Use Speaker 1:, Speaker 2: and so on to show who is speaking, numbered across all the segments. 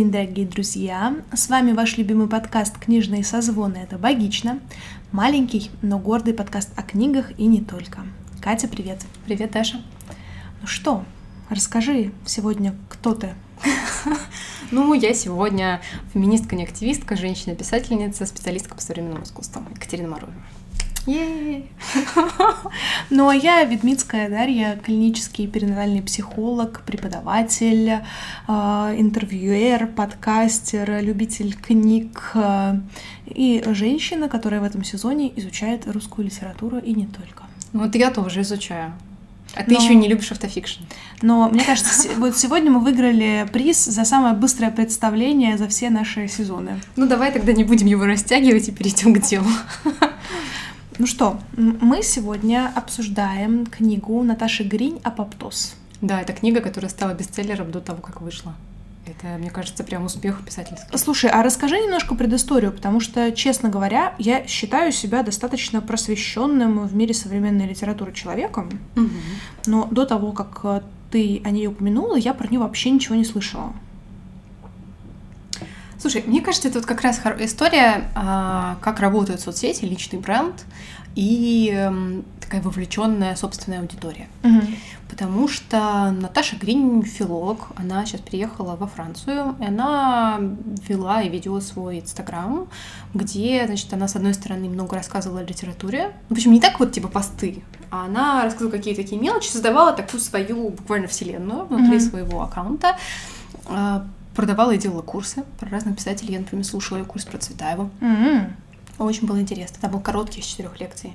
Speaker 1: День, дорогие друзья! С вами ваш любимый подкаст «Книжные созвоны» — это «Богично». Маленький, но гордый подкаст о книгах и не только. Катя, привет!
Speaker 2: Привет, Даша!
Speaker 1: Ну что, расскажи сегодня, кто ты?
Speaker 2: Ну, я сегодня феминистка, не активистка, женщина-писательница, специалистка по современному искусству Екатерина Морозова.
Speaker 1: Ну, а я Ведмитская Дарья, клинический перинатальный психолог, преподаватель, а, интервьюер, подкастер, любитель книг а, и женщина, которая в этом сезоне изучает русскую литературу и не только.
Speaker 2: Ну, вот я тоже изучаю. А ты Но... еще не любишь автофикшн.
Speaker 1: Но мне кажется, вот сегодня мы выиграли приз за самое быстрое представление за все наши сезоны.
Speaker 2: Ну давай тогда не будем его растягивать и перейдем к делу.
Speaker 1: Ну что, мы сегодня обсуждаем книгу Наташи Гринь «Апоптоз».
Speaker 2: Да, это книга, которая стала бестселлером до того, как вышла. Это, мне кажется, прям успех писательский.
Speaker 1: Слушай, а расскажи немножко предысторию, потому что, честно говоря, я считаю себя достаточно просвещенным в мире современной литературы человеком, угу. но до того, как э, ты о ней упомянула, я про нее вообще ничего не слышала.
Speaker 2: Слушай, мне кажется, это вот как раз история, а, как работают соцсети, личный бренд и эм, такая вовлеченная собственная аудитория. Угу. Потому что Наташа Грин филолог, она сейчас приехала во Францию, и она вела и ведет свой инстаграм, где, значит, она с одной стороны много рассказывала о литературе, в общем, не так вот типа посты, а она рассказывала какие-то такие мелочи, создавала такую свою буквально вселенную внутри mm своего аккаунта а, продавала и делала курсы про разных писателей. Я, например, слушала ее курс про Цветаеву. Mm-hmm. Очень было интересно. Там был короткий из четырех лекций.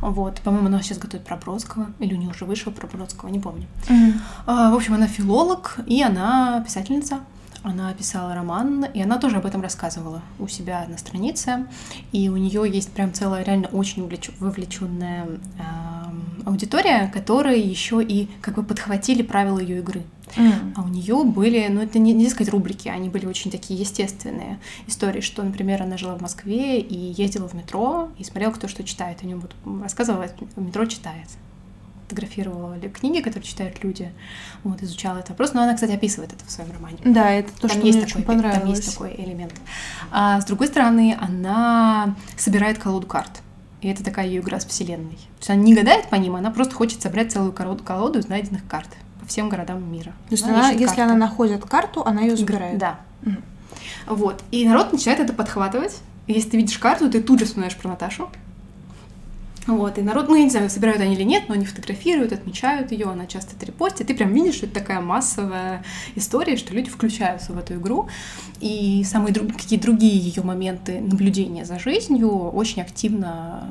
Speaker 2: Вот. По-моему, она сейчас готовит про Бродского. Или у нее уже вышел про Бродского, не помню. Mm-hmm. А, в общем, она филолог, и она писательница. Она писала роман, и она тоже об этом рассказывала у себя на странице. И у нее есть прям целая реально очень вовлеченная э, аудитория, которые еще и как бы подхватили правила ее игры. Mm. А у нее были, ну это не, не сказать рубрики, они были очень такие естественные истории, что, например, она жила в Москве и ездила в метро и смотрела, кто что читает. У нее вот рассказывала, в метро читает фотографировала книги, которые читают люди, вот, изучала этот вопрос. Но она, кстати, описывает это в своем романе.
Speaker 1: Да, это то, там что есть мне такой, очень понравилось.
Speaker 2: Там есть такой элемент. А с другой стороны, она собирает колоду карт. И это такая ее игра с вселенной. То есть она не гадает по ним, она просто хочет собрать целую колоду из найденных карт всем городам мира.
Speaker 1: То есть она, если карты. она находит карту, она ее забирает.
Speaker 2: Да. Угу. Вот. И народ начинает это подхватывать. Если ты видишь карту, ты тут же вспоминаешь про Наташу. Вот, и народ, ну, я не знаю, собирают они или нет, но они фотографируют, отмечают ее, она часто это репостит. Ты прям видишь, что это такая массовая история, что люди включаются в эту игру. И самые друг, какие другие ее моменты наблюдения за жизнью очень активно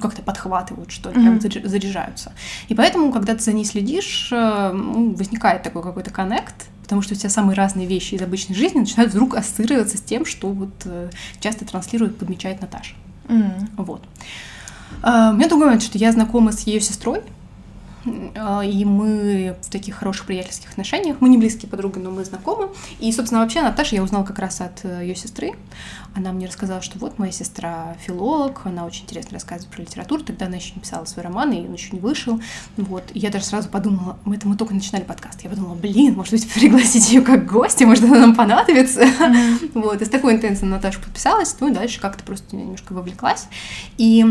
Speaker 2: как-то подхватывают, что ли, mm-hmm. прям заряжаются. И поэтому, когда ты за ней следишь, э, ну, возникает такой какой-то коннект, потому что у тебя самые разные вещи из обычной жизни начинают вдруг ассоциироваться с тем, что вот э, часто транслирует, подмечает Наташа. Mm-hmm. Вот. У меня другой момент, что я знакома с ее сестрой, и мы в таких хороших приятельских отношениях. Мы не близкие подруги, но мы знакомы. И, собственно, вообще Наташа я узнала как раз от э, ее сестры. Она мне рассказала, что вот моя сестра филолог, она очень интересно рассказывает про литературу. Тогда она еще не писала свой роман, и он еще не вышел. Вот. И я даже сразу подумала, мы это мы только начинали подкаст. Я подумала, блин, может быть, пригласить ее как гостя, может, она нам понадобится. Mm-hmm. Вот. И с такой интенцией Наташа подписалась, ну и дальше как-то просто немножко вовлеклась. И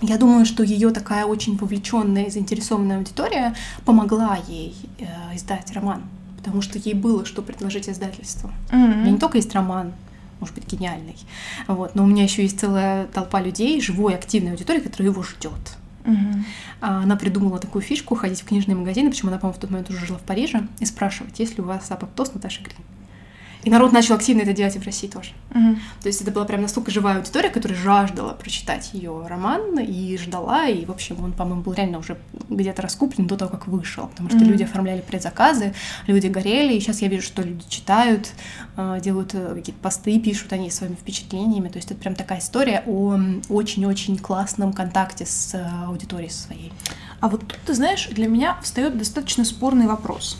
Speaker 2: я думаю, что ее такая очень вовлеченная и заинтересованная аудитория помогла ей э, издать роман, потому что ей было что предложить издательству. Mm-hmm. У меня не только есть роман, может быть, гениальный, вот, но у меня еще есть целая толпа людей, живой, активной аудитории, которая его ждет. Mm-hmm. Она придумала такую фишку ходить в книжные магазины, причем она, по-моему, в тот момент уже жила в Париже, и спрашивать, есть ли у вас апоптоз Наташи Грин. И народ начал активно это делать и в России тоже. Угу. То есть это была прям настолько живая аудитория, которая жаждала прочитать ее роман и ждала. И, в общем, он, по-моему, был реально уже где-то раскуплен до того, как вышел. Потому что угу. люди оформляли предзаказы, люди горели. И сейчас я вижу, что люди читают, а, делают э, какие-то посты, пишут они своими впечатлениями. То есть это прям такая история о очень-очень классном контакте с э, аудиторией своей.
Speaker 1: А вот тут, ты знаешь, для меня встает достаточно спорный вопрос.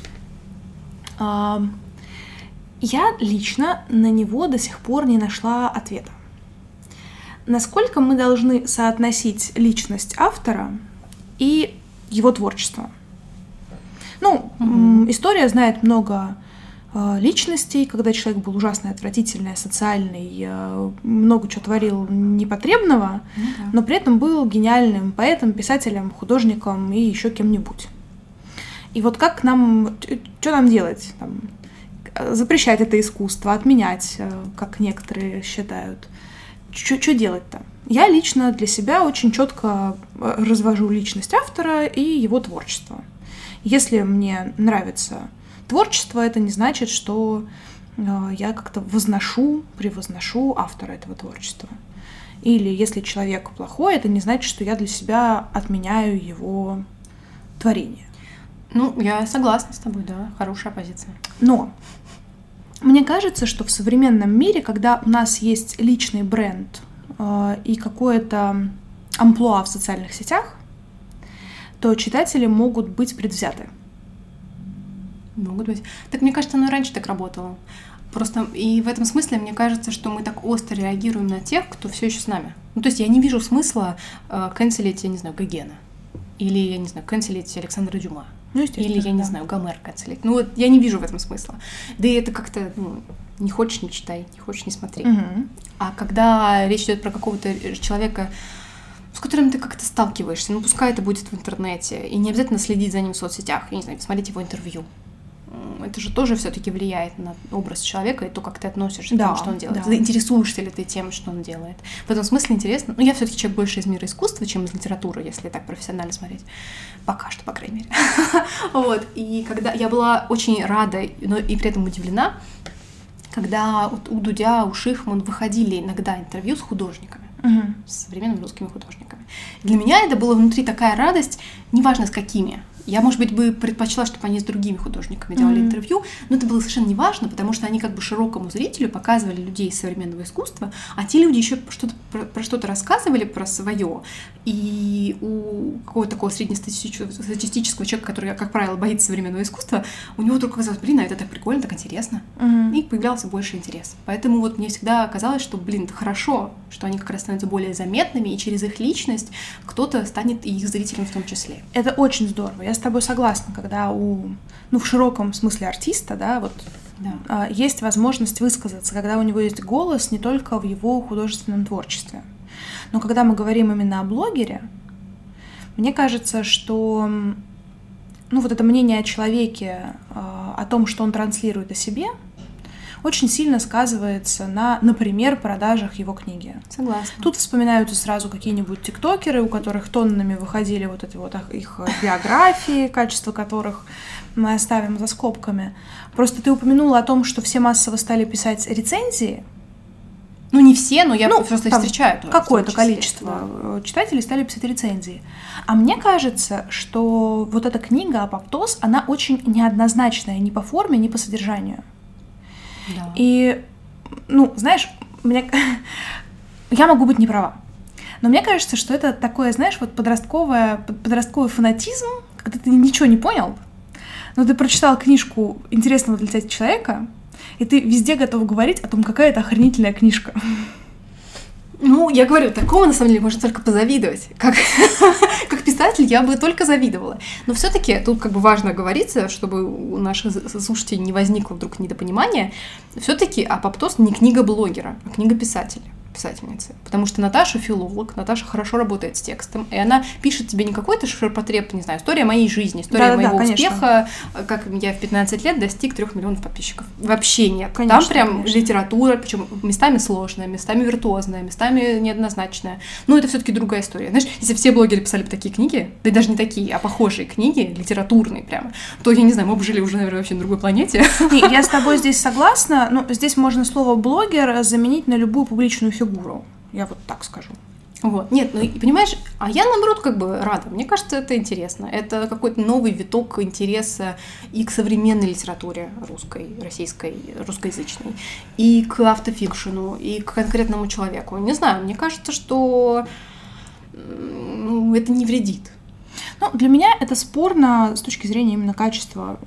Speaker 1: Я лично на него до сих пор не нашла ответа. Насколько мы должны соотносить личность автора и его творчество? Ну, mm-hmm. история знает много э, личностей, когда человек был ужасный, отвратительный, социальный, э, много чего творил непотребного,
Speaker 2: Ну да.
Speaker 1: но при этом был гениальным поэтом, писателем, художником и еще кем-нибудь. И вот как нам, что нам делать? Там, запрещать это искусство, отменять, э, как некоторые считают. Что делать-то? Я лично для себя очень четко э, развожу личность автора и его творчество. Если мне нравится творчество, это не значит, что э, я как-то возношу, превозношу автора этого творчества. Или если человек плохой, это не значит, что я для себя отменяю его творение.
Speaker 2: Ну, я согласна с тобой, да, хорошая позиция.
Speaker 1: Но мне кажется, что в современном мире, когда у нас есть личный бренд э, и какое-то амплуа в социальных сетях, то читатели могут быть предвзяты.
Speaker 2: Могут быть. Так мне кажется, оно и раньше так работало. Просто и в этом смысле мне кажется, что мы так остро реагируем на тех, кто все еще с нами. Ну, то есть я не вижу смысла э, канцелить, я не знаю, Гогена. Или, я не знаю, канцелить Александра Дюма.
Speaker 1: Ну,
Speaker 2: Или, я не знаю, Гомер канцелить. Ну, вот я не вижу в этом смысла. Да и это как-то, ну, не хочешь, не читай, не хочешь, не смотри.
Speaker 1: Мгм.
Speaker 2: А когда речь идет про какого-то человека, с которым ты как-то сталкиваешься, ну пускай это будет в интернете, и не обязательно следить за ним в соцсетях, я не знаю, смотреть его интервью. Это же тоже все-таки влияет на образ человека и то, как ты относишься к
Speaker 1: Да,
Speaker 2: тому, что он делает.
Speaker 1: да.
Speaker 2: Интересуешься ли ты тем, что он делает. В этом смысле интересно. Ну, я все-таки человек больше из мира искусства, чем из литературы, если так профессионально смотреть. Пока что, по крайней мере. Вот. И когда я была очень рада, но и при этом удивлена, когда вот у Дудя, у Шихман выходили иногда интервью с художниками,
Speaker 1: Мгм.
Speaker 2: с современными русскими художниками. Для меня это было внутри такая радость, неважно с какими. Я, может быть, бы предпочла, чтобы они с другими художниками делали
Speaker 1: Мгм.
Speaker 2: интервью, но это было совершенно неважно, потому что они как бы широкому зрителю показывали людей современного искусства, а те люди еще что-то про, про что-то рассказывали про свое. И у какого-то такого среднестатистического статистического человека, который, как правило, боится современного искусства, у него вдруг казалось, блин, а это так прикольно, так интересно.
Speaker 1: Мгм.
Speaker 2: И появлялся больше интерес. Поэтому вот мне всегда казалось, что, блин, это хорошо, что они как раз становятся более заметными, и через их личность кто-то станет и их зрителем в том числе.
Speaker 1: Это очень здорово. Я с тобой согласна, когда у, ну, в широком смысле артиста, да, вот
Speaker 2: Да.
Speaker 1: а, есть возможность высказаться, когда у него есть голос не только в его художественном творчестве. Но когда мы говорим именно о блогере, мне кажется, что ну, вот это мнение о человеке, а, о том, что он транслирует о себе, очень сильно сказывается на, например, продажах его книги.
Speaker 2: Согласна.
Speaker 1: Тут вспоминаются сразу какие-нибудь тиктокеры, у которых тоннами выходили вот эти вот их биографии, качество которых мы оставим за скобками. Просто ты упомянула о том, что все массово стали писать рецензии.
Speaker 2: Ну, не все, но я
Speaker 1: Ну,
Speaker 2: просто
Speaker 1: там
Speaker 2: встречаю.
Speaker 1: Какое-то количество
Speaker 2: да.
Speaker 1: читателей стали писать рецензии. А мне кажется, что вот эта книга «Апоптоз», она очень неоднозначная ни по форме, ни по содержанию. И, ну, знаешь, мне... я могу быть не права. Но мне кажется, что это такое, знаешь, вот подростковое, под- подростковый фанатизм, когда ты ничего не понял, но ты прочитал книжку интересного для тебя человека, и ты везде готов говорить о том, какая это охренительная книжка.
Speaker 2: Ну, я говорю, такого на самом деле можно только позавидовать. Как, как писатель я бы только завидовала. Но все-таки тут как бы важно говориться, чтобы у наших слушателей не возникло вдруг недопонимания. Все-таки Апоптоз не книга блогера, а книга писателя писательницы. Потому что Наташа филолог, Наташа хорошо работает с текстом, и она пишет тебе не какой-то ширпотреб, не знаю, история моей жизни, история
Speaker 1: Да-да-да,
Speaker 2: моего
Speaker 1: конечно.
Speaker 2: успеха, как я в 15 лет достиг трех миллионов подписчиков. Вообще нет.
Speaker 1: Конечно,
Speaker 2: Там прям
Speaker 1: конечно.
Speaker 2: литература, причем местами сложная, местами виртуозная, местами неоднозначная. Но это все-таки другая история. Знаешь, если все блогеры писали бы такие книги, да и даже не такие, а похожие книги, литературные прямо, то, я не знаю, мы бы жили уже, наверное, вообще на другой планете.
Speaker 1: Не, я с тобой здесь согласна, но здесь можно слово блогер заменить на любую публичную фигуру. Я вот так скажу.
Speaker 2: Вот. Нет, ну и понимаешь, а я наоборот как бы рада. Мне кажется, это интересно. Это какой-то новый виток интереса и к современной литературе русской, российской, русскоязычной, и к автофикшену, и к конкретному человеку. Не знаю, мне кажется, что ну, это не вредит.
Speaker 1: Ну, для меня это спорно с точки зрения именно качества.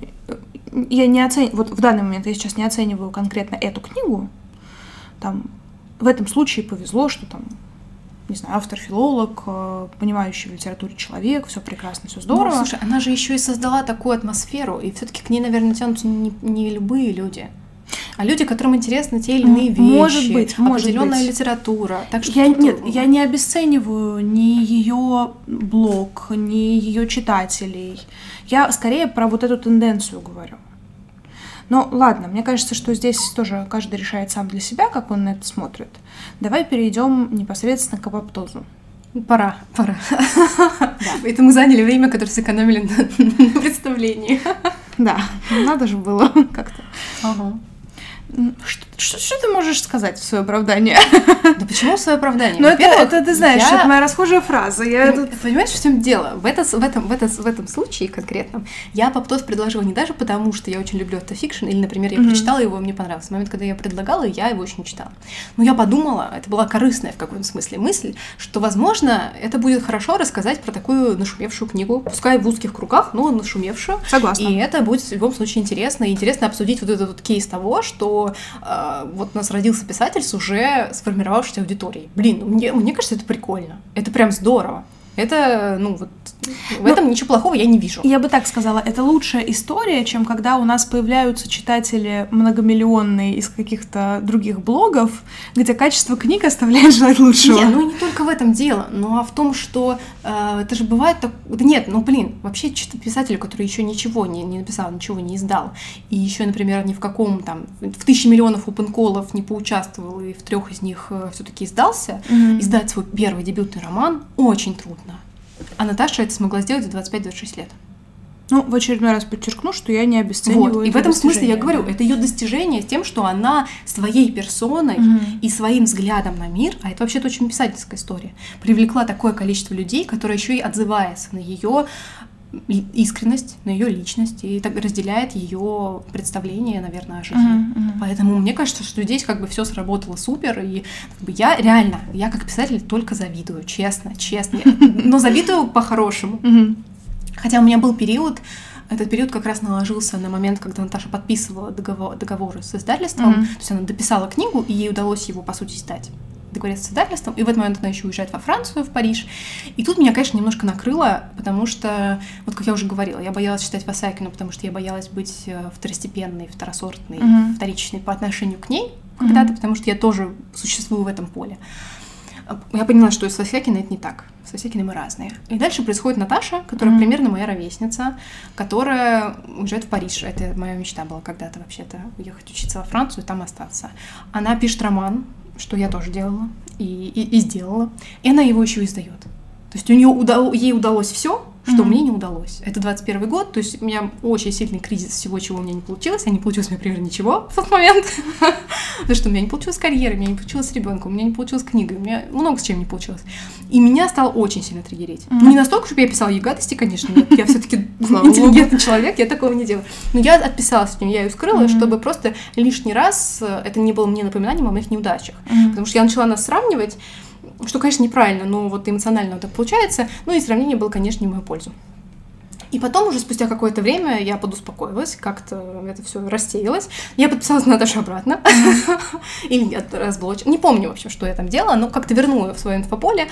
Speaker 1: Я не оцениваю, вот в данный момент я сейчас не оцениваю конкретно эту книгу. Там в этом случае повезло, что там не знаю, автор-филолог, э, понимающий в литературе человек, все прекрасно, все здорово.
Speaker 2: Ну, слушай, она же еще и создала такую атмосферу, и все-таки к ней, наверное, тянутся не, не любые люди. А люди, которым интересны те или иные вещи,
Speaker 1: может быть, может
Speaker 2: определенная
Speaker 1: быть.
Speaker 2: литература. Так что
Speaker 1: я,
Speaker 2: тут-
Speaker 1: нет, я не обесцениваю ни ее блог, ни ее читателей. Я скорее про вот эту тенденцию говорю. Но ладно, мне кажется, что здесь тоже каждый решает сам для себя, как он на это смотрит. Давай перейдем непосредственно к апоптозу.
Speaker 2: Пора, пора. Это мы заняли время, которое сэкономили на, на представлении.
Speaker 1: Да, надо же было как-то.
Speaker 2: Ага.
Speaker 1: Что, что- что ты можешь сказать в свое оправдание?
Speaker 2: Да почему свое оправдание?
Speaker 1: Ну, это, это ты знаешь,
Speaker 2: я-
Speaker 1: это моя расхожая фраза. Я
Speaker 2: Ну,
Speaker 1: тут...
Speaker 2: Понимаешь, в чем дело? В, это, в, этом, в, это, в этом случае конкретном я Поптос предложила не даже потому, что я очень люблю автофикшн, или, например, я
Speaker 1: Мгм.
Speaker 2: прочитала его, и мне понравился. В момент, когда я предлагала, я его не читала. Но я подумала, это была корыстная в каком-то смысле мысль, что, возможно, это будет хорошо рассказать про такую нашумевшую книгу, пускай в узких кругах, но нашумевшую.
Speaker 1: Согласна.
Speaker 2: И это будет в любом случае интересно. И интересно обсудить вот этот вот кейс того, что э, вот у нас родился писатель с уже сформировавшейся аудиторией. Блин, мне, мне кажется, это прикольно. Это прям здорово. Это, ну вот, в этом ничего плохого я не вижу.
Speaker 1: Я бы так сказала, это лучшая история, чем когда у нас появляются читатели многомиллионные из каких-то других блогов, где качество книг оставляет желать лучшего.
Speaker 2: Не, ну не только в этом дело, но а в том, что э, это же бывает так... Да нет, ну блин, вообще писателю, который еще ничего не, не написал, ничего не издал, и еще, например, ни в каком там, в тысячи миллионов опенколов не поучаствовал, и в трех из них все-таки издался,
Speaker 1: Мгм.
Speaker 2: издать свой первый дебютный роман очень трудно. А Наташа это смогла сделать за 25-26 лет.
Speaker 1: Ну, в очередной раз подчеркну, что я не обесцениваю
Speaker 2: Вот. И в
Speaker 1: это
Speaker 2: этом смысле я говорю, это ее достижение с тем, что она своей персоной
Speaker 1: Мгм.
Speaker 2: и своим взглядом на мир, а это вообще-то очень писательская история, привлекла такое количество людей, которые еще и отзывается на ее искренность, на ее личность и так разделяет ее представление, наверное, о жизни.
Speaker 1: Мгм, мгм.
Speaker 2: Поэтому мне кажется, что здесь как бы все сработало супер, и как бы я реально, я как писатель только завидую, честно, честно, но завидую по-хорошему. Хотя у меня был период, этот период как раз наложился на момент, когда Наташа подписывала договор, договоры с издательством. То есть она дописала книгу, и ей удалось его, по сути, издать. Договориться с издательством, и в этот момент она еще уезжает во Францию, в Париж. И тут меня, конечно, немножко накрыло, потому что, вот как я уже говорила, я боялась читать Васакину, потому что я боялась быть э, второстепенной, второсортной,
Speaker 1: Мгм.
Speaker 2: вторичной по отношению к ней когда-то,
Speaker 1: Мгм.
Speaker 2: потому что я тоже существую в этом поле. Я поняла, что с Васякиной это не так. С Васякиной мы разные. И дальше происходит Наташа, которая
Speaker 1: Мгм.
Speaker 2: примерно моя ровесница, которая уезжает в Париж. Это моя мечта была когда-то вообще-то, уехать учиться во Францию и там остаться. Она пишет роман, что я тоже делала и, и, и сделала. И она его еще издает. То есть у нее удало, ей удалось все, что
Speaker 1: Мгм.
Speaker 2: мне не удалось. Это 21 год, то есть у меня очень сильный кризис всего, чего у меня не получилось. А не получилось у меня примерно ничего в тот момент. Потому что у меня не получилось карьера, у меня не получилось с ребенком, у меня не получилось книгой, у меня много с чем не получилось. И меня стало очень сильно триггерить. Ну, не настолько, чтобы я писала ей гадости, конечно, нет. Я все-таки
Speaker 1: Слава
Speaker 2: интеллигентный человек, я такого не делаю. Но я отписалась от нее, я ее скрыла,
Speaker 1: Мгм.
Speaker 2: чтобы просто лишний раз э, это не было мне напоминанием о моих неудачах.
Speaker 1: Мгм.
Speaker 2: Потому что я начала нас сравнивать, что, конечно, неправильно, но вот эмоционально вот так получается. Ну и сравнение было, конечно, не в мою пользу. И потом уже спустя какое-то время я подуспокоилась, как-то это все рассеялось. Я подписалась на Наташу обратно. Или нет, разблочила. Не помню, в общем, что я там делала, но как-то вернула её в свое инфополе.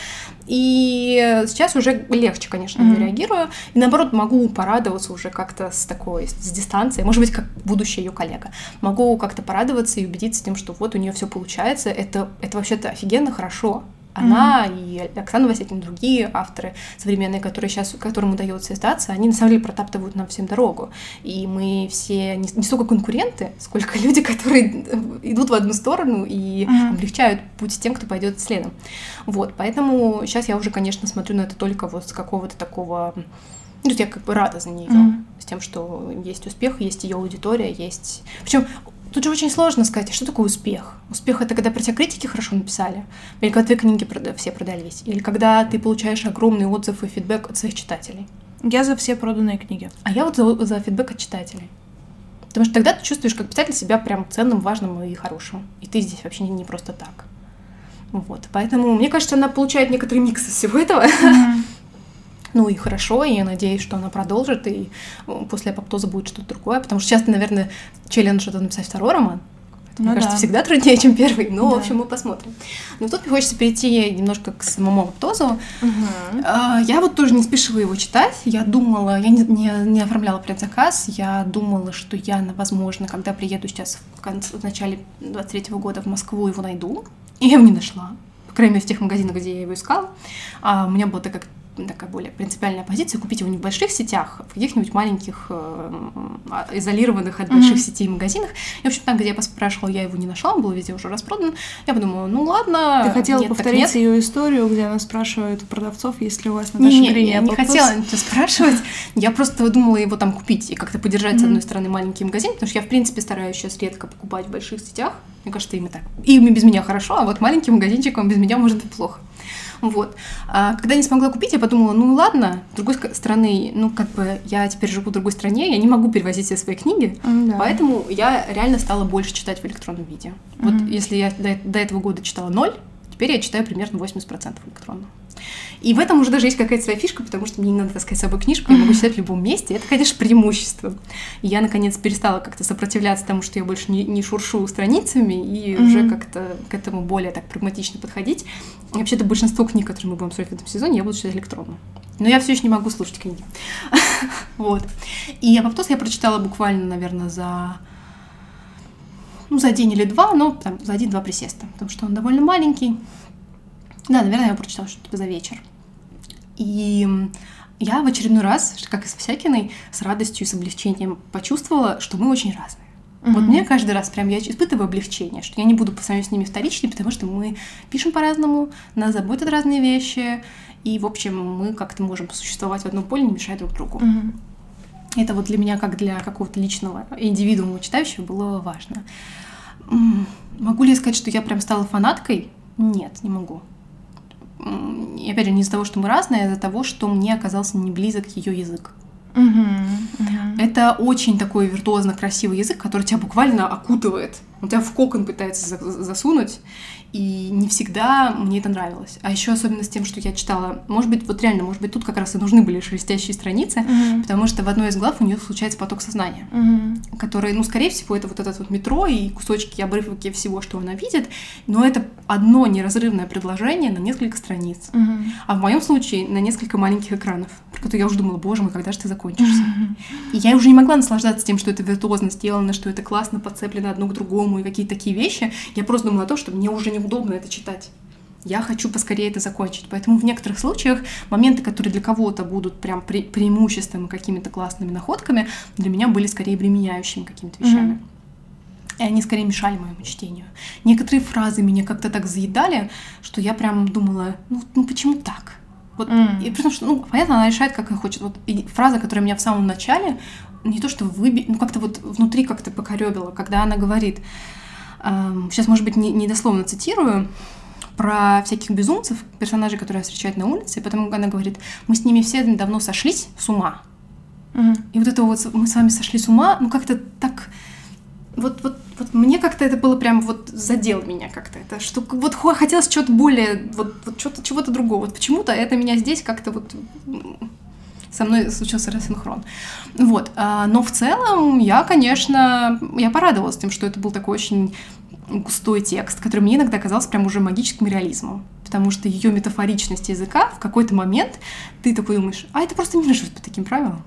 Speaker 2: И сейчас уже легче, конечно,
Speaker 1: Мгм.
Speaker 2: реагирую. И наоборот, могу порадоваться уже как-то с такой, с дистанции. Может быть, как будущая ее коллега. Могу как-то порадоваться и убедиться тем, что вот у нее все получается. Это, это вообще-то офигенно хорошо. Она и Оксана Васякина, и другие авторы современные, которые сейчас, которым удается издаться, они на самом деле протаптывают нам всем дорогу. И мы все не, не столько конкуренты, сколько люди, которые идут в одну сторону и
Speaker 1: Мгм.
Speaker 2: облегчают путь тем, кто пойдет следом. Вот, поэтому сейчас я уже, конечно, смотрю на это только вот с какого-то такого... Ну, я как бы рада за нее,
Speaker 1: Мгм.
Speaker 2: с тем, что есть успех, есть ее аудитория, есть... Причем тут же очень сложно сказать, а что такое успех? Успех — это когда про тебя критики хорошо написали, или когда твои книги все продались, или когда ты получаешь огромный отзыв и фидбэк от своих читателей.
Speaker 1: Я за все проданные книги.
Speaker 2: А я вот за, за фидбэк от читателей. Потому что тогда ты чувствуешь как писатель себя прям ценным, важным и хорошим. И ты здесь вообще не, не просто так. Вот. Поэтому, мне кажется, она получает некоторый микс из всего этого. Ну и хорошо, и я надеюсь, что она продолжит, и э, после апоптоза будет что-то другое. Потому что часто, наверное, челлендж это написать второй роман. Ну, Мне кажется, да. всегда труднее, чем первый. Но, да. в общем, мы посмотрим. Но тут мне хочется перейти немножко к самому Аптозу. Угу. Я вот тоже не спешила его читать. Я думала, я не, не, не оформляла предзаказ. Я думала, что я, возможно, когда приеду сейчас в, конце, в начале 23 -го года в Москву, его найду. И я его не нашла. По крайней мере, в тех магазинах, где я его искала. А у меня была такая такая более принципиальная позиция, купить его не в больших сетях, а в каких-нибудь маленьких, э, а, изолированных от больших mm-hmm. сетей магазинах. И, в общем, там, где я поспрашивала, я его не нашла, он был везде уже распродан. Я подумала, ну ладно.
Speaker 1: Ты хотела нет, повторить ее историю, где она спрашивает у продавцов, есть ли у вас Наташа не,
Speaker 2: не, я не хотела ничего спрашивать. Я просто думала его там купить и как-то поддержать, mm-hmm. с одной стороны, маленький магазин, потому что я, в принципе, стараюсь сейчас редко покупать в больших сетях. Мне кажется, им и так. Им без меня хорошо, а вот маленьким магазинчиком без меня может быть плохо. Вот. А когда не смогла купить, я подумала, ну ладно, с другой стороны, ну как бы я теперь живу в другой стране, я не могу перевозить все свои книги, да. поэтому я реально стала больше читать в электронном виде. Mm-hmm. Вот если я до, до этого года читала ноль, теперь я читаю примерно 80% электронно. И в этом уже даже есть какая-то своя фишка, потому что мне не надо таскать с собой книжку, я могу читать в любом месте. Это, конечно, преимущество. И я, наконец, перестала как-то сопротивляться тому, что я больше не, не шуршу страницами, и mm-hmm. уже как-то к этому более так прагматично подходить. Вообще-то большинство книг, которые мы будем смотреть в этом сезоне, я буду читать электронно. Но я все еще не могу слушать книги. вот. И Апоптоз я прочитала буквально, наверное, за ну, за день или два, но там за один-два присеста, потому что он довольно маленький. Да, наверное, я прочитала что-то за вечер. И я в очередной раз, как и с Всякиной, с радостью и с облегчением почувствовала, что мы очень разные. Mm-hmm. Вот мне каждый раз прям я испытываю облегчение, что я не буду по сравнению с ними вторичной, потому что мы пишем по-разному, нас заботят разные вещи, и, в общем, мы как-то можем существовать в одном поле, не мешая друг другу. Mm-hmm. Это вот для меня, как для какого-то личного индивидуума читающего, было важно. Могу ли я сказать, что я прям стала фанаткой? Нет, не могу и опять же, не из-за того, что мы разные, а из-за того, что мне оказался не близок ее язык. Uh-huh, uh-huh. Это очень такой виртуозно красивый язык, который тебя буквально окутывает. Он тебя в кокон пытается засунуть, и не всегда мне это нравилось. А еще особенно с тем, что я читала, может быть, вот реально, может быть, тут как раз и нужны были шелестящие страницы, uh-huh. потому что в одной из глав у нее случается поток сознания, uh-huh. который, ну, скорее всего, это вот этот вот метро и кусочки, обрывки всего, что она видит, но это одно неразрывное предложение на несколько страниц. Uh-huh. А в моем случае на несколько маленьких экранов, про которые я уже думала, боже мой, когда же ты закончишься? Uh-huh. И я уже не могла наслаждаться тем, что это виртуозно сделано, что это классно подцеплено одно к другому и какие-то такие вещи. Я просто думала о том, что мне уже не неудобно это читать. Я хочу поскорее это закончить. Поэтому в некоторых случаях моменты, которые для кого-то будут прям пре преимуществом и какими-то классными находками, для меня были скорее обременяющими какими-то вещами. Mm-hmm. И они скорее мешали моему чтению. Некоторые фразы меня как-то так заедали, что я прям думала, ну, ну почему так? Вот, mm. и потому что, ну, понятно, она решает, как она хочет. Вот и фраза, которая меня в самом начале, не то что выби, ну как-то вот внутри как-то покоребила, когда она говорит, Сейчас, может быть, не, не дословно цитирую, про всяких безумцев, персонажей, которые встречают на улице, и потом она говорит, мы с ними все давно сошлись с ума. Угу. И вот это вот мы с вами сошли с ума, ну как-то так вот, вот, вот мне как-то это было прям вот задел меня как-то это, что вот хотелось чего-то более, вот, вот чего-то, чего-то другого. Вот почему-то это меня здесь как-то вот со мной случился рассинхрон. Вот. А, но в целом я, конечно, я порадовалась тем, что это был такой очень густой текст, который мне иногда казался прям уже магическим реализмом. Потому что ее метафоричность языка в какой-то момент ты такой думаешь, а это просто мир живет по таким правилам.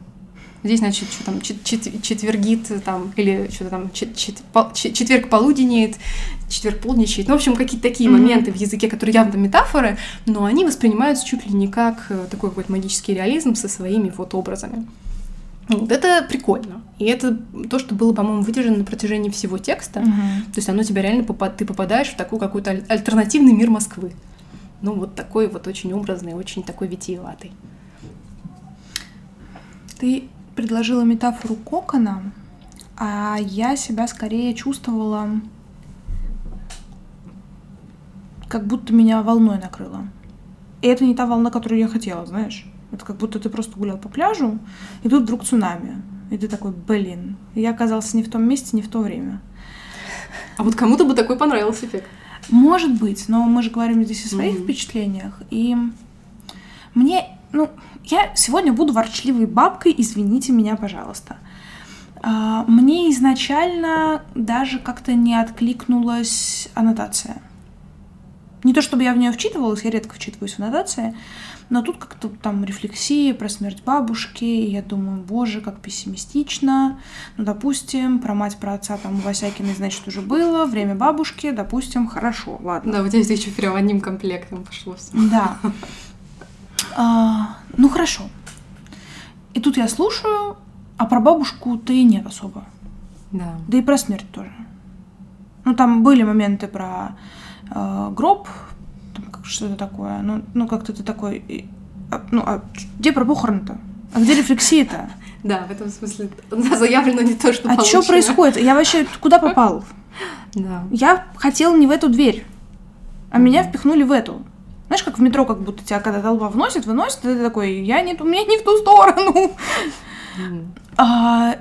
Speaker 2: Здесь, значит, что там, чет четвергит, там, или что-то там, чет чет четверг полуденеет, четверг полдничает. Ну, в общем, какие-то такие mm-hmm. моменты в языке, которые явно метафоры, но они воспринимаются чуть ли не как э, такой какой-то магический реализм со своими вот образами. Вот это прикольно. И это то, что было, по-моему, выдержано на протяжении всего текста. Mm-hmm. То есть оно тебя реально попад... ты попадаешь в такой какой-то альтернативный мир Москвы. Ну, вот такой вот очень образный, очень такой витиеватый.
Speaker 1: Ты предложила метафору кокона, а я себя скорее чувствовала, как будто меня волной накрыло. И это не та волна, которую я хотела, знаешь. Это как будто ты просто гулял по пляжу, и тут вдруг цунами. И ты такой, блин, я оказался не в том месте, не в то время.
Speaker 2: А вот кому-то бы такой понравился эффект.
Speaker 1: Может быть, но мы же говорим здесь о своих mm-hmm. впечатлениях. И мне, ну, я сегодня буду ворчливой бабкой, извините меня, пожалуйста. А, мне изначально даже как-то не откликнулась аннотация. Не то чтобы я в нее вчитывалась, я редко вчитываюсь в аннотации, но тут как-то там рефлексии про смерть бабушки, и я думаю, боже, как пессимистично. Ну, допустим, про мать, про отца там у Васякиной, значит, уже было, время бабушки, допустим, хорошо, ладно.
Speaker 2: Да, у тебя здесь еще прям одним комплектом пошло все.
Speaker 1: Да. А, ну, хорошо. И тут я слушаю, а про бабушку-то и нет особо.
Speaker 2: Да.
Speaker 1: Да и про смерть тоже. Ну, там были моменты про гроб, там как что-то такое. Ну, ну как-то ты такой... а, ну, а где про похороны-то? А где рефлексия-то?
Speaker 2: Да, в этом смысле заявлено не то, что
Speaker 1: А что происходит? Я вообще куда попал?
Speaker 2: Да.
Speaker 1: Я хотел не в эту дверь, а меня впихнули в эту. Знаешь, как в метро, как будто тебя когда толпа вносит, выносит, и ты такой, я не, у меня не в ту сторону. А,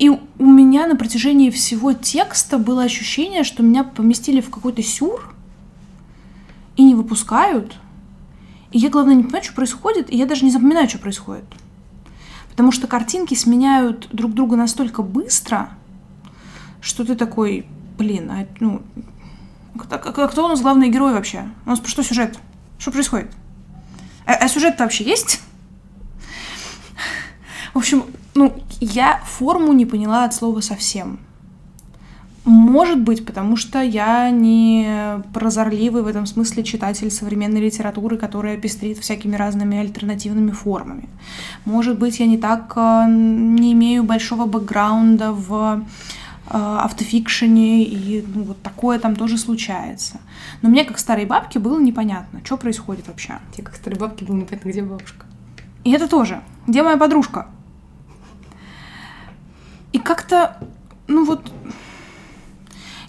Speaker 1: и у меня на протяжении всего текста было ощущение, что меня поместили в какой-то сюр и не выпускают. И я, главное, не понимаю, что происходит, и я даже не запоминаю, что происходит. Потому что картинки сменяют друг друга настолько быстро, что ты такой, блин, а, ну, кто, а кто у нас главный герой вообще? У нас что сюжет? Что происходит? А, а сюжет вообще есть? В общем, ну, я форму не поняла от слова совсем. Может быть, потому что я не прозорливый в этом смысле читатель современной литературы, которая пестрит всякими разными альтернативными формами. Может быть, я не так э, не имею большого бэкграунда в э, автофикшене, и ну, вот такое там тоже случается. Но мне, как старой бабке, было непонятно, что происходит вообще.
Speaker 2: Тебе как старой бабке было непонятно, где бабушка.
Speaker 1: И это тоже. Где моя подружка? И как-то, ну вот,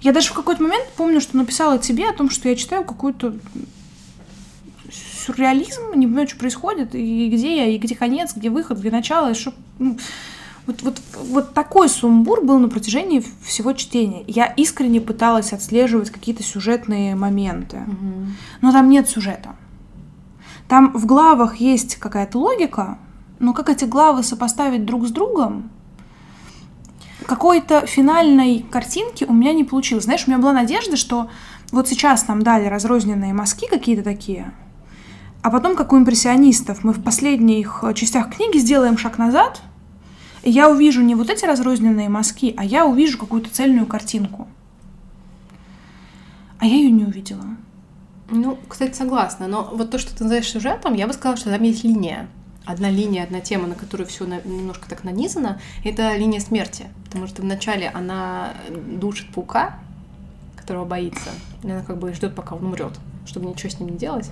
Speaker 1: я даже в какой-то момент помню, что написала тебе о том, что я читаю какой-то сюрреализм, не понимаю, что происходит, и где я, и где конец, где выход, где начало, и что... ну, вот, вот, вот такой сумбур был на протяжении всего чтения. Я искренне пыталась отслеживать какие-то сюжетные моменты, но там нет сюжета. Там в главах есть какая-то логика, но как эти главы сопоставить друг с другом, какой-то финальной картинки у меня не получилось. Знаешь, у меня была надежда, что вот сейчас нам дали разрозненные мазки какие-то такие, а потом, как у импрессионистов, мы в последних э, частях книги сделаем шаг назад, и я увижу не вот эти разрозненные мазки, а я увижу какую-то цельную картинку. А я ее не увидела.
Speaker 2: Ну, кстати, согласна. Но вот то, что ты называешь сюжетом, я бы сказала, что там есть линия. Одна линия, одна тема, на которую все немножко так нанизано, это линия смерти. Потому что вначале она душит паука, которого боится, и она как бы ждет, пока он умрет, чтобы ничего с ним не делать.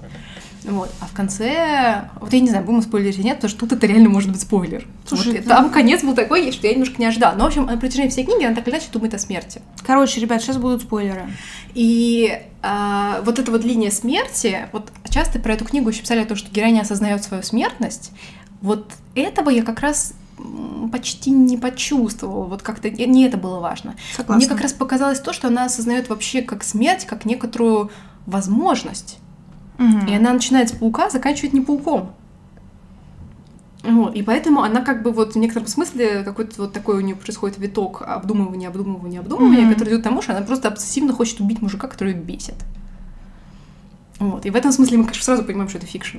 Speaker 2: Вот. А в конце, вот я не знаю, будем спойлерить или нет, потому что тут это реально может быть спойлер.
Speaker 1: Слушай,
Speaker 2: Вот,
Speaker 1: да.
Speaker 2: там конец был такой, что я немножко не ожидала. Но, в общем, на протяжении всей книги она так или иначе думает о смерти.
Speaker 1: Короче, ребят, сейчас будут спойлеры.
Speaker 2: И а, вот эта вот линия смерти, вот часто про эту книгу еще писали то, что героиня осознает свою смертность. Вот этого я как раз почти не почувствовала. Вот как-то не не это было важно.
Speaker 1: Согласна.
Speaker 2: Мне как раз показалось то, что она осознает вообще как смерть, как некоторую возможность. И она начинает с паука, заканчивает не пауком. Вот, и поэтому она как бы вот в некотором смысле какой-то вот такой у нее происходит виток обдумывания, обдумывания, обдумывания,
Speaker 1: Мгм.
Speaker 2: который идет к тому, что она просто обсессивно хочет убить мужика, который ее бесит. Вот, и в этом смысле мы, конечно, сразу понимаем, что это fiction.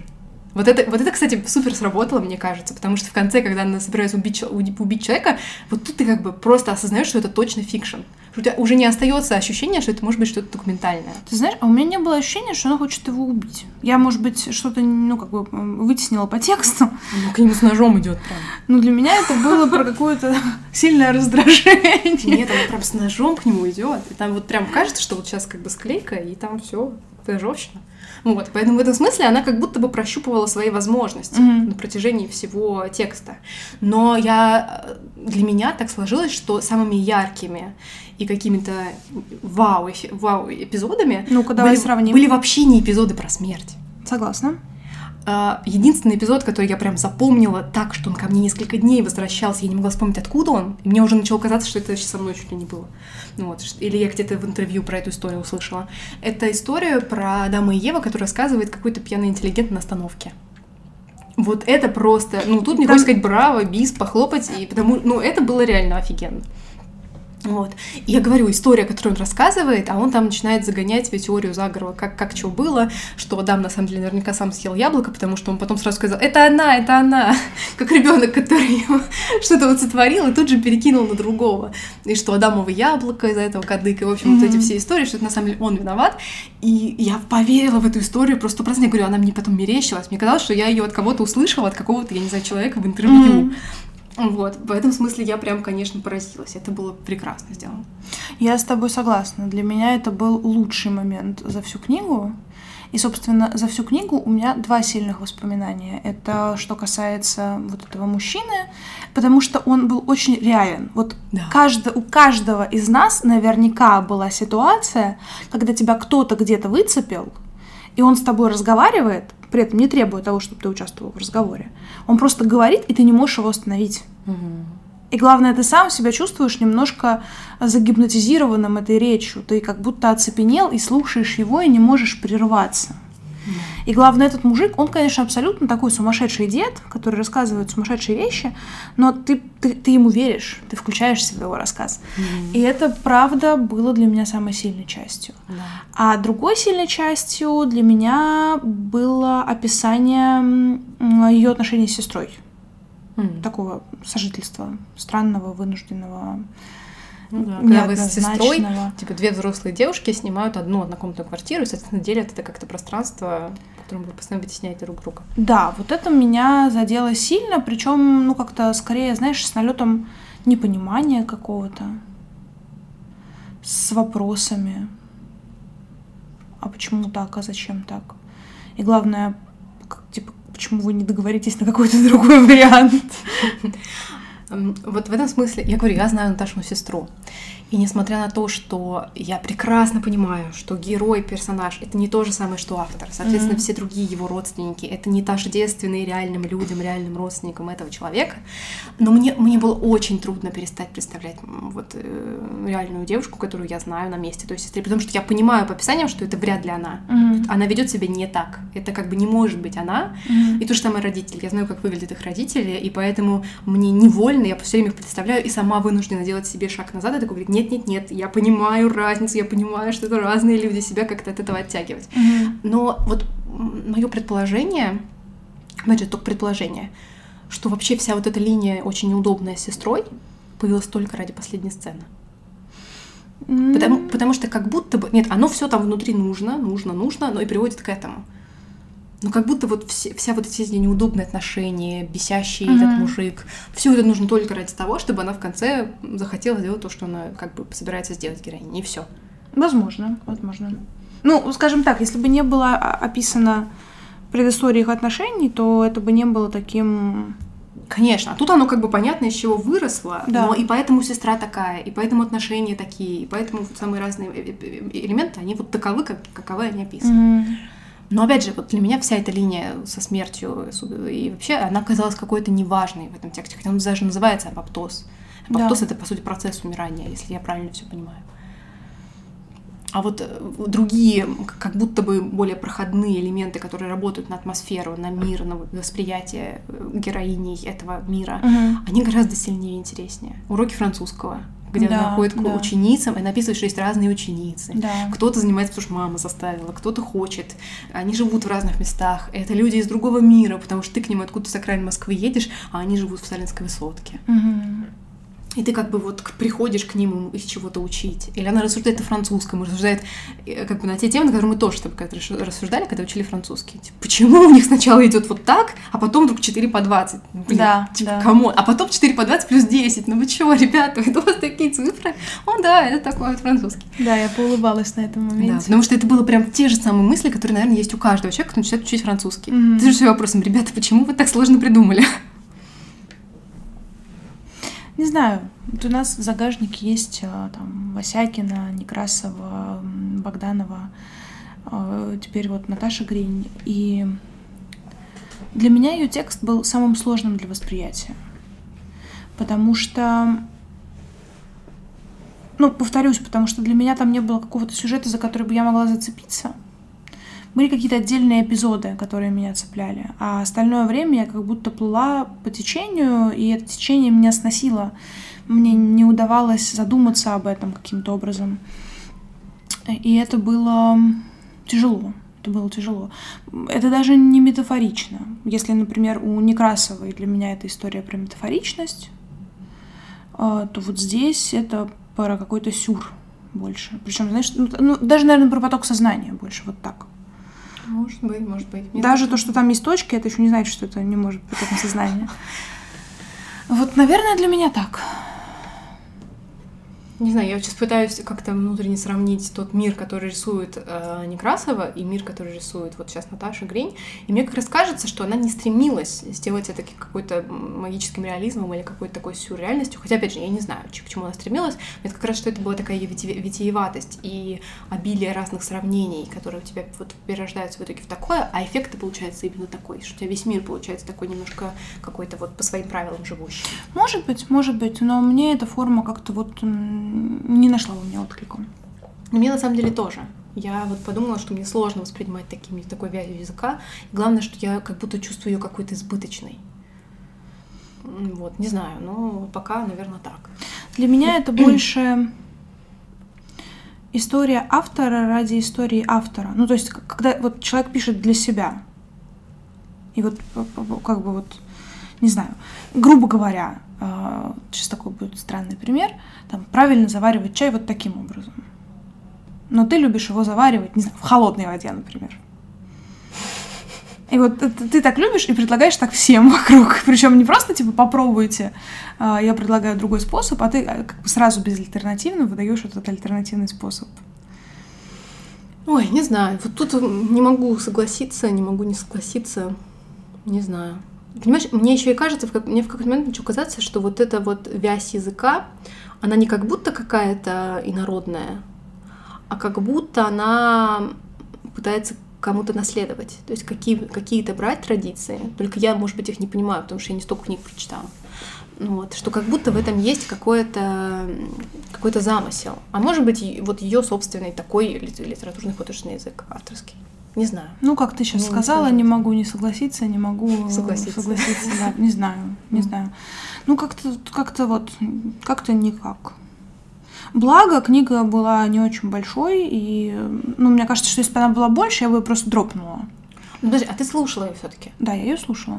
Speaker 2: Вот это, вот это, кстати, супер сработало, мне кажется, потому что в конце, когда она собирается убить, убить человека, вот тут ты как бы просто осознаешь, что это точно fiction. У тебя уже не остается ощущения, что это может быть что-то документальное.
Speaker 1: Ты знаешь, а у меня не было ощущения, что она хочет его убить. Я, может быть, что-то, ну, как бы вытеснила по тексту,
Speaker 2: Ну, к нему с ножом идет прям.
Speaker 1: но для меня это было про какое-то сильное раздражение.
Speaker 2: Нет, она прям с ножом к нему идет. И там вот прям кажется, что вот сейчас как бы склейка, и там все ножовщина. Вот, поэтому в этом смысле она как будто бы прощупывала свои возможности
Speaker 1: Мгм.
Speaker 2: на протяжении всего текста. Но я э, для меня так сложилось, что самыми яркими и какими-то вау, вау эпизодами
Speaker 1: давай
Speaker 2: были,
Speaker 1: сравним.
Speaker 2: были вообще не эпизоды про смерть.
Speaker 1: Согласна.
Speaker 2: А, Единственный эпизод, который я прям запомнила так, что он ко мне несколько дней возвращался, я не могла вспомнить, откуда он, и мне уже начало казаться, что это со мной чуть ли не было. Ну вот, или я где-то в интервью про эту историю услышала. Это история про Адама и Ева, которая рассказывает какой-то пьяный интеллигент на остановке. Вот это просто, ну тут мне
Speaker 1: Там-
Speaker 2: хочется сказать браво, бис, похлопать, и потому, ну это было реально офигенно. Вот. И я говорю, история, которую он рассказывает, а он там начинает загонять себе теорию заговора, как, как что было, что Адам на самом деле наверняка сам съел яблоко, потому что он потом сразу сказал, это она, это она, как ребенок, который что-то вот сотворил и тут же перекинул на другого. И что Адамово яблоко из-за этого кадык, и, в общем, вот эти все истории, что это на самом деле он виноват. И я поверила в эту историю просто просто, я говорю, она мне потом мерещилась. Мне казалось, что я ее от кого-то услышала, от какого-то, я не знаю, человека в интервью.
Speaker 1: Мгм.
Speaker 2: Вот, в этом смысле я прям, конечно, поразилась. Это было прекрасно сделано.
Speaker 1: Я с тобой согласна. Для меня это был лучший момент за всю книгу. И, собственно, за всю книгу у меня два сильных воспоминания. Это что касается вот этого мужчины, потому что он был очень реален. Вот
Speaker 2: Да.
Speaker 1: каждо- у каждого из нас наверняка была ситуация, когда тебя кто-то где-то выцепил, и он с тобой разговаривает, при этом не требуя того, чтобы ты участвовал в разговоре. Он просто говорит, и ты не можешь его остановить. И главное, ты сам себя чувствуешь немножко загипнотизированным этой речью. Ты как будто оцепенел и слушаешь его, и не можешь прерваться. И главное, этот мужик, он, конечно, абсолютно такой сумасшедший дед, который рассказывает сумасшедшие вещи, но ты, ты, ты ему веришь, ты включаешься в его рассказ. И это, правда, было для меня самой сильной частью.
Speaker 2: Да.
Speaker 1: А другой сильной частью для меня было описание ее отношений с сестрой
Speaker 2: М.
Speaker 1: такого сожительства странного, вынужденного,
Speaker 2: Ну да, Когда вы с сестрой, типа две взрослые девушки снимают одну однокомнатную квартиру, и, соответственно, делят это как-то пространство, в котором вы постоянно вытесняете друг друга.
Speaker 1: Да, вот это меня задело сильно, причем, ну, как-то скорее, знаешь, с налетом непонимания какого-то, с вопросами. А почему так, а зачем так? И главное, как, типа, почему вы не договоритесь на какой-то другой вариант?
Speaker 2: Вот в этом смысле, я говорю, я знаю Наташину сестру. И несмотря на то, что я прекрасно понимаю, что герой, персонаж — это не то же самое, что автор. Соответственно,
Speaker 1: Мгм.
Speaker 2: все другие его родственники — это не тождественные реальным людям, реальным родственникам этого человека. Но мне, мне было очень трудно перестать представлять вот э, реальную девушку, которую я знаю на месте той сестры, потому что я понимаю по описаниям, что это вряд ли она.
Speaker 1: Мгм.
Speaker 2: Она ведет себя не так. Это как бы не может быть она.
Speaker 1: Мгм.
Speaker 2: И то же самое родители. Я знаю, как выглядят их родители, и поэтому мне невольно, я все время их представляю, и сама вынуждена делать себе шаг назад и такой говорить, нет-нет-нет, я понимаю разницу, я понимаю, что это разные люди, себя как-то от этого оттягивать.
Speaker 1: Мгм.
Speaker 2: Но вот мое предположение, опять же, только предположение, что вообще вся вот эта линия очень неудобная с сестрой появилась только ради последней сцены. Потому,
Speaker 1: М.
Speaker 2: потому что как будто бы... Нет, оно все там внутри нужно, нужно, нужно, но и приводит к этому. Но как будто вот все, вся вот эти неудобные отношения, бесящий
Speaker 1: Мгм.
Speaker 2: этот мужик, все это нужно только ради того, чтобы она в конце захотела сделать то, что она как бы собирается сделать героине, и все.
Speaker 1: Возможно, возможно. Ну, скажем так, если бы не было а, описано предыстория их отношений, то это бы не было таким...
Speaker 2: Конечно, а тут оно как бы понятно, из чего выросло,
Speaker 1: Да.
Speaker 2: но и поэтому сестра такая, и поэтому отношения такие, и поэтому самые разные э- э- э- элементы, они вот таковы, как, каковы они описаны.
Speaker 1: Мгм.
Speaker 2: Но опять же, вот для меня вся эта линия со смертью и вообще она казалась какой-то неважной в этом тексте, хотя он даже называется апоптоз. Апоптоз
Speaker 1: Да.
Speaker 2: это по сути процесс умирания, если я правильно все понимаю. А вот э, другие, как будто бы более проходные элементы, которые работают на атмосферу, на мир, на восприятие э, героиней этого мира,
Speaker 1: Мгм.
Speaker 2: они гораздо сильнее и интереснее. Уроки французского, где
Speaker 1: Да,
Speaker 2: она ходит к
Speaker 1: да.
Speaker 2: ученицам и написывает, что есть разные ученицы.
Speaker 1: Да.
Speaker 2: Кто-то занимается, потому что мама заставила, кто-то хочет. Они живут в разных местах. Это люди из другого мира, потому что ты к ним откуда-то с окраин Москвы едешь, а они живут в Сталинской высотке.
Speaker 1: Мгм.
Speaker 2: И ты как бы вот приходишь к ним из чего-то учить. Или она рассуждает о французском, рассуждает э, как бы на те темы, на которые мы тоже когда рассуждали, когда учили французский. Типа, почему у них сначала идет вот так, а потом вдруг 4 по 20? Ну, Блин,
Speaker 1: Да,
Speaker 2: типа,
Speaker 1: да.
Speaker 2: кому? А потом 4 по 20 плюс 10. Ну вы чего, ребята, это у вас такие цифры? О, да, это такой вот французский.
Speaker 1: Да, я поулыбалась на этом
Speaker 2: Да,
Speaker 1: моменте.
Speaker 2: потому что это было прям те же самые мысли, которые, наверное, есть у каждого человека, кто начинает учить французский.
Speaker 1: Мгм.
Speaker 2: Ты же себе вопросом, ребята, почему вы так сложно придумали?
Speaker 1: Не знаю, вот у нас в загажнике есть а, там Васякина, Некрасова, Богданова, а, теперь вот Наташа Гринь. И для меня ее текст был самым сложным для восприятия. Потому что ну, повторюсь, потому что для меня там не было какого-то сюжета, за который бы я могла зацепиться. Были какие-то отдельные эпизоды, которые меня цепляли, а остальное время я как будто плыла по течению, и это течение меня сносило. Мне не удавалось задуматься об этом каким-то образом. И это было тяжело. Это было тяжело. Это даже не метафорично. Если, например, у Некрасовой для меня это история про метафоричность, а, то вот здесь это про какой-то сюр больше. Причем, знаешь, ну, ну, даже, наверное, про поток сознания больше, вот так.
Speaker 2: Может быть, может быть.
Speaker 1: Мне даже то, что там есть точки, это еще не значит, что это не может быть потоком сознания. Вот, наверное, для меня так.
Speaker 2: Не знаю, я сейчас пытаюсь как-то внутренне сравнить тот мир, который рисует э, Некрасова, и мир, который рисует вот сейчас Наташа Гринь. И мне как раз кажется, что она не стремилась сделать это какой-то магическим реализмом или какой-то такой сюрреальностью. Хотя, опять же, я не знаю, к чему она стремилась. Мне как раз, что это была такая витиеватость и обилие разных сравнений, которые у тебя вот перерождаются в итоге в такое, а эффект получается именно такой, что у тебя весь мир получается такой немножко какой-то вот по своим правилам живущий.
Speaker 1: Может быть, может быть, но мне эта форма как-то вот не нашла у меня отклика.
Speaker 2: Но мне на самом деле тоже. Я вот подумала, что мне сложно воспринимать такими, такой вязью языка. И главное, что я как будто чувствую ее какой-то избыточной. Вот, не знаю, но пока, наверное, так.
Speaker 1: Для меня это больше история автора ради истории автора. Ну, то есть, когда вот человек пишет для себя, и вот как бы вот, не знаю, грубо говоря, а, сейчас такой будет странный пример, там, правильно заваривать чай вот таким образом. Но ты любишь его заваривать, не знаю, в холодной воде, например. И вот ты, так любишь и предлагаешь так всем вокруг. Причем не просто типа попробуйте, а, я предлагаю другой способ, а ты а, как бы сразу безальтернативно выдаешь этот альтернативный способ.
Speaker 2: Ой, не знаю. Вот тут не могу согласиться, не могу не согласиться. Не знаю. Понимаешь, мне еще и кажется, в как, мне в какой-то момент начало казаться, что вот эта вот вязь языка, она не как будто какая-то инородная, а как будто она пытается кому-то наследовать. То есть какие, какие-то брать традиции, только я, может быть, их не понимаю, потому что я не столько книг прочитала. Ну вот, что как будто в этом есть какой-то какой замысел. А может быть, вот ее собственный такой литературный художественный язык авторский. Не знаю.
Speaker 1: Ну, как ты сейчас Мне сказала, не, не могу не согласиться, не могу
Speaker 2: согласиться,
Speaker 1: согласиться да, не знаю, не знаю. Ну, как-то как-то вот, как-то никак. Благо, книга была не очень большой, и, ну, мне кажется, что если бы она была больше, я бы ее просто дропнула.
Speaker 2: Ну, подожди, а ты слушала ее все-таки?
Speaker 1: Да, я ее слушала.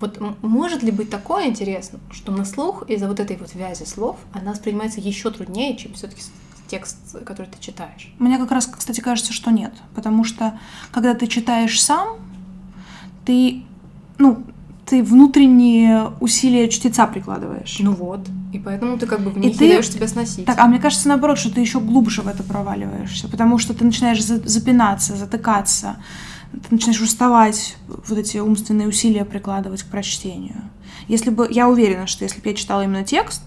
Speaker 2: Вот может ли быть такое интересно, что на слух из-за вот этой вот вязи слов она воспринимается еще труднее, чем все-таки текст, который ты читаешь?
Speaker 1: Мне как раз, кстати, кажется, что нет. Потому что, когда ты читаешь сам, ты, ну, ты внутренние усилия чтеца прикладываешь.
Speaker 2: Ну вот. И поэтому ты как бы в них и ты... даешь себя сносить.
Speaker 1: Так, а мне кажется, наоборот, что ты еще глубже в это проваливаешься, потому что ты начинаешь запинаться, затыкаться, ты начинаешь уставать, вот эти умственные усилия прикладывать к прочтению. Если бы, я уверена, что если бы я читала именно текст,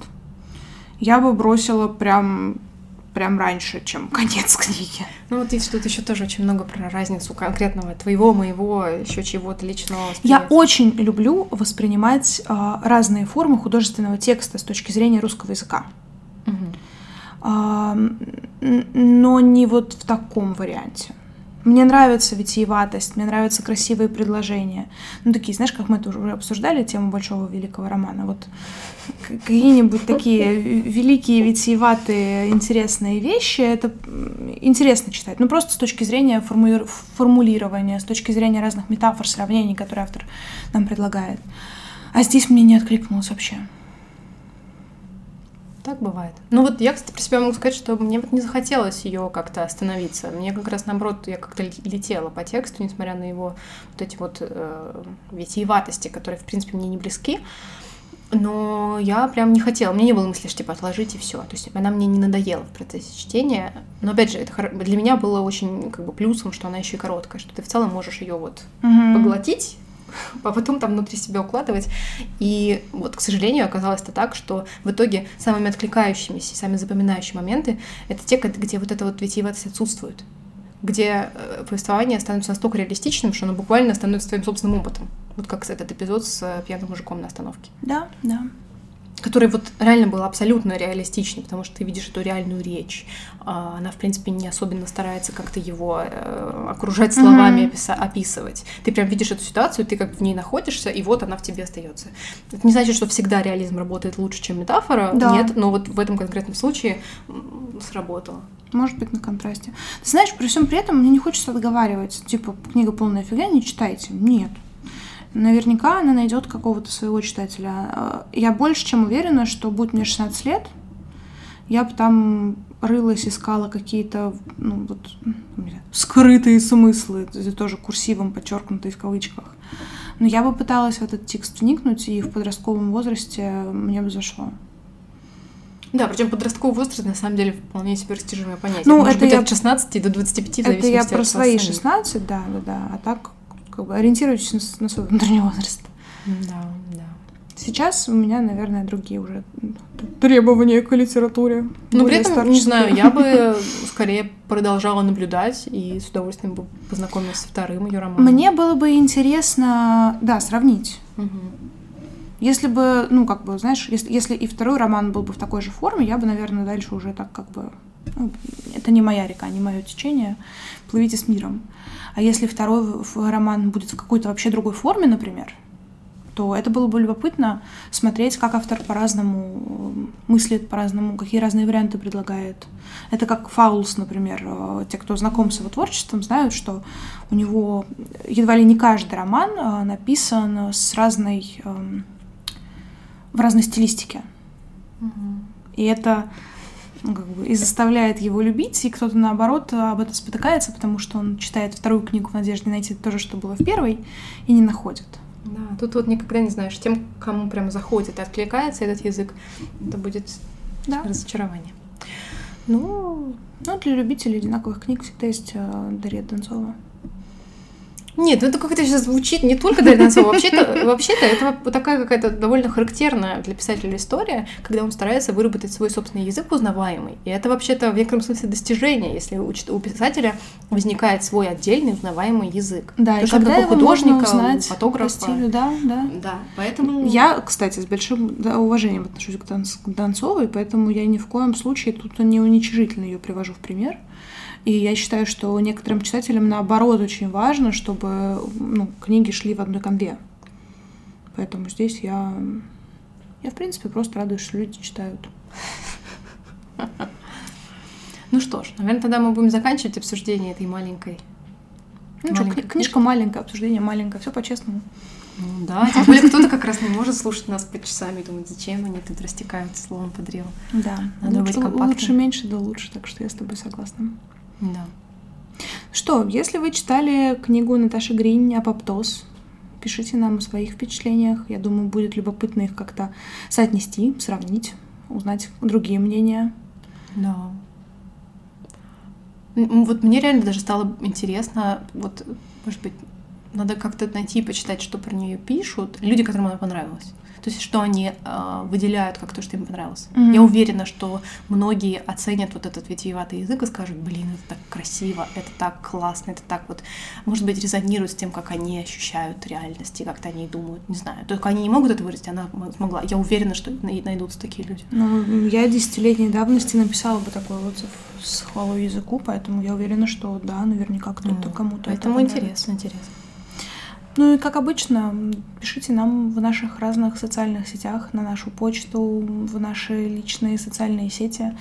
Speaker 1: я бы бросила прям прям раньше, чем конец книги.
Speaker 2: Ну вот видишь, тут еще тоже очень много про разницу конкретного твоего, моего, еще чего-то личного.
Speaker 1: Я очень люблю воспринимать э, разные формы художественного текста с точки зрения русского языка. Угу. Э, но не вот в таком варианте. Мне нравится витиеватость, мне нравятся красивые предложения. Ну, такие, знаешь, как мы тоже уже обсуждали тему большого великого романа. Вот какие-нибудь такие великие, витиеватые, интересные вещи, это интересно читать. Ну, просто с точки зрения формули... формулирования, с точки зрения разных метафор, сравнений, которые автор нам предлагает. А здесь мне не откликнулось вообще.
Speaker 2: Так бывает. Ну вот я, кстати, про себя могу сказать, что мне вот не захотелось ее как-то остановиться. Мне как раз наоборот, я как-то летела по тексту, несмотря на его вот эти вот э, витиеватости, которые, в принципе, мне не близки. Но я прям не хотела, мне не было мысли, что типа отложить и все. То есть она мне не надоела в процессе чтения. Но опять же, это для меня было очень как бы плюсом, что она еще и короткая, что ты в целом можешь ее вот mm-hmm. поглотить а потом там внутри себя укладывать. И вот, к сожалению, оказалось это так, что в итоге самыми откликающимися, самыми запоминающими моменты — это те, где вот эта вот витиеватость отсутствует где э, повествование становится настолько реалистичным, что оно буквально становится твоим собственным опытом. Вот как этот эпизод с э, пьяным мужиком на остановке.
Speaker 1: Да, да.
Speaker 2: Который вот реально был абсолютно реалистичный, потому что ты видишь эту реальную речь. А, она, в принципе, не особенно старается как-то его э, окружать словами, mm-hmm. описывать. Ты прям видишь эту ситуацию, ты как в ней находишься, и вот она в тебе остается. Это не значит, что всегда реализм работает лучше, чем метафора. Да. Нет, но вот в этом конкретном случае сработало.
Speaker 1: Может быть, на контрасте. Ты знаешь, при всем при этом мне не хочется отговаривать. Типа, книга полная фигня, не читайте. Нет наверняка она найдет какого-то своего читателя. А, я больше чем уверена, что будет мне 16 лет, я бы там рылась, искала какие-то ну, вот, скрытые смыслы, это тоже курсивом подчеркнутые в кавычках. Но я бы пыталась в этот текст вникнуть, и в подростковом возрасте мне бы зашло.
Speaker 2: Да, причем подростковый возраст на самом деле вполне себе растяжимое понятие. Ну, Может это быть, я... от 16 до 25, в
Speaker 1: Это я про свои 16, да, да, да. А так как бы ориентируйтесь на, на свой внутренний возраст.
Speaker 2: Да, да.
Speaker 1: Сейчас у меня, наверное, другие уже требования к литературе.
Speaker 2: Ну, при этом, не знаю, я бы скорее продолжала наблюдать и с удовольствием бы познакомилась со вторым ее романом.
Speaker 1: Мне было бы интересно, да, сравнить.
Speaker 2: Угу.
Speaker 1: Если бы, ну, как бы, знаешь, если, если и второй роман был бы в такой же форме, я бы, наверное, дальше уже так как бы... Ну, это не моя река, не мое течение. Плывите с миром. А если второй роман будет в какой-то вообще другой форме, например, то это было бы любопытно смотреть, как автор по-разному мыслит, по-разному, какие разные варианты предлагает. Это как Фаулс, например. Э, те, кто знаком с его творчеством, знают, что у него едва ли не каждый роман э, написан с разной, эм, в разной стилистике.
Speaker 2: Угу.
Speaker 1: И это ну, как бы, и заставляет его любить, и кто-то, наоборот, об этом спотыкается, потому что он читает вторую книгу в надежде найти то же, что было в первой, и не находит.
Speaker 2: Да, тут вот никогда не знаешь, тем, кому прям заходит и откликается этот язык, это будет да. разочарование.
Speaker 1: Ну, ну, для любителей одинаковых книг всегда есть э, Дарья Донцова.
Speaker 2: Нет, ну это как-то сейчас звучит не только Дарья Донцова. Вообще-то, вообще-то это такая какая-то довольно характерная для писателя история, когда он старается выработать свой собственный язык узнаваемый. И это вообще-то в некотором смысле достижение, если у, у писателя возникает свой отдельный узнаваемый язык.
Speaker 1: Да,
Speaker 2: То,
Speaker 1: и когда его художника, узнать у фотографа. Стилю, да, да.
Speaker 2: Да, поэтому...
Speaker 1: Я, кстати, с большим да, уважением отношусь к Донцовой, поэтому я ни в коем случае тут не уничижительно ее привожу в пример. И я считаю, что некоторым читателям, наоборот, очень важно, чтобы ну, книги шли в одной конве. Поэтому здесь я, я, в принципе, просто радуюсь, что люди читают.
Speaker 2: Ну что ж, наверное, тогда мы будем заканчивать обсуждение этой маленькой.
Speaker 1: Ну маленькой что, книжка маленькая, обсуждение маленькое, все по-честному.
Speaker 2: Ну да, тем более кто-то как раз не может слушать нас по часам и думать, зачем они тут растекаются словом по древу.
Speaker 1: Да, Надо лучше, быть лучше меньше, да лучше, так что я с тобой согласна.
Speaker 2: Да.
Speaker 1: Что, если вы читали книгу Наташи Гринь «Апоптоз», пишите нам о своих впечатлениях. Я думаю, будет любопытно их как-то соотнести, сравнить, узнать другие мнения.
Speaker 2: Да. Вот мне реально даже стало интересно, вот, может быть, надо как-то найти и почитать, что про нее пишут люди, которым она понравилась то есть что они э, выделяют как то, что им понравилось. Mm-hmm. Я уверена, что многие оценят вот этот витиеватый язык и скажут, блин, это так красиво, это так классно, это так вот, может быть, резонирует с тем, как они ощущают реальность и как-то они думают, не знаю. Только они не могут это выразить, она смогла. Я уверена, что найдутся такие люди.
Speaker 1: Ну, я десятилетней давности написала бы такой отзыв с хвалой языку, поэтому я уверена, что да, наверняка кто-то mm. кому-то
Speaker 2: Поэтому это интересно, интересно.
Speaker 1: Ну и как обычно, пишите нам в наших разных социальных сетях, на нашу почту, в наши личные социальные сети.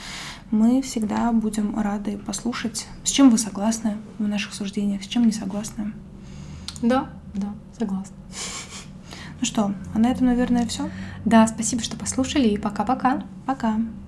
Speaker 1: Мы всегда будем рады послушать, с чем вы согласны в наших суждениях, с чем не согласны.
Speaker 2: Да, да, согласна.
Speaker 1: Ну что, а на этом, наверное, все.
Speaker 2: Да, спасибо, что послушали, и пока-пока.
Speaker 1: Пока. -пока. пока.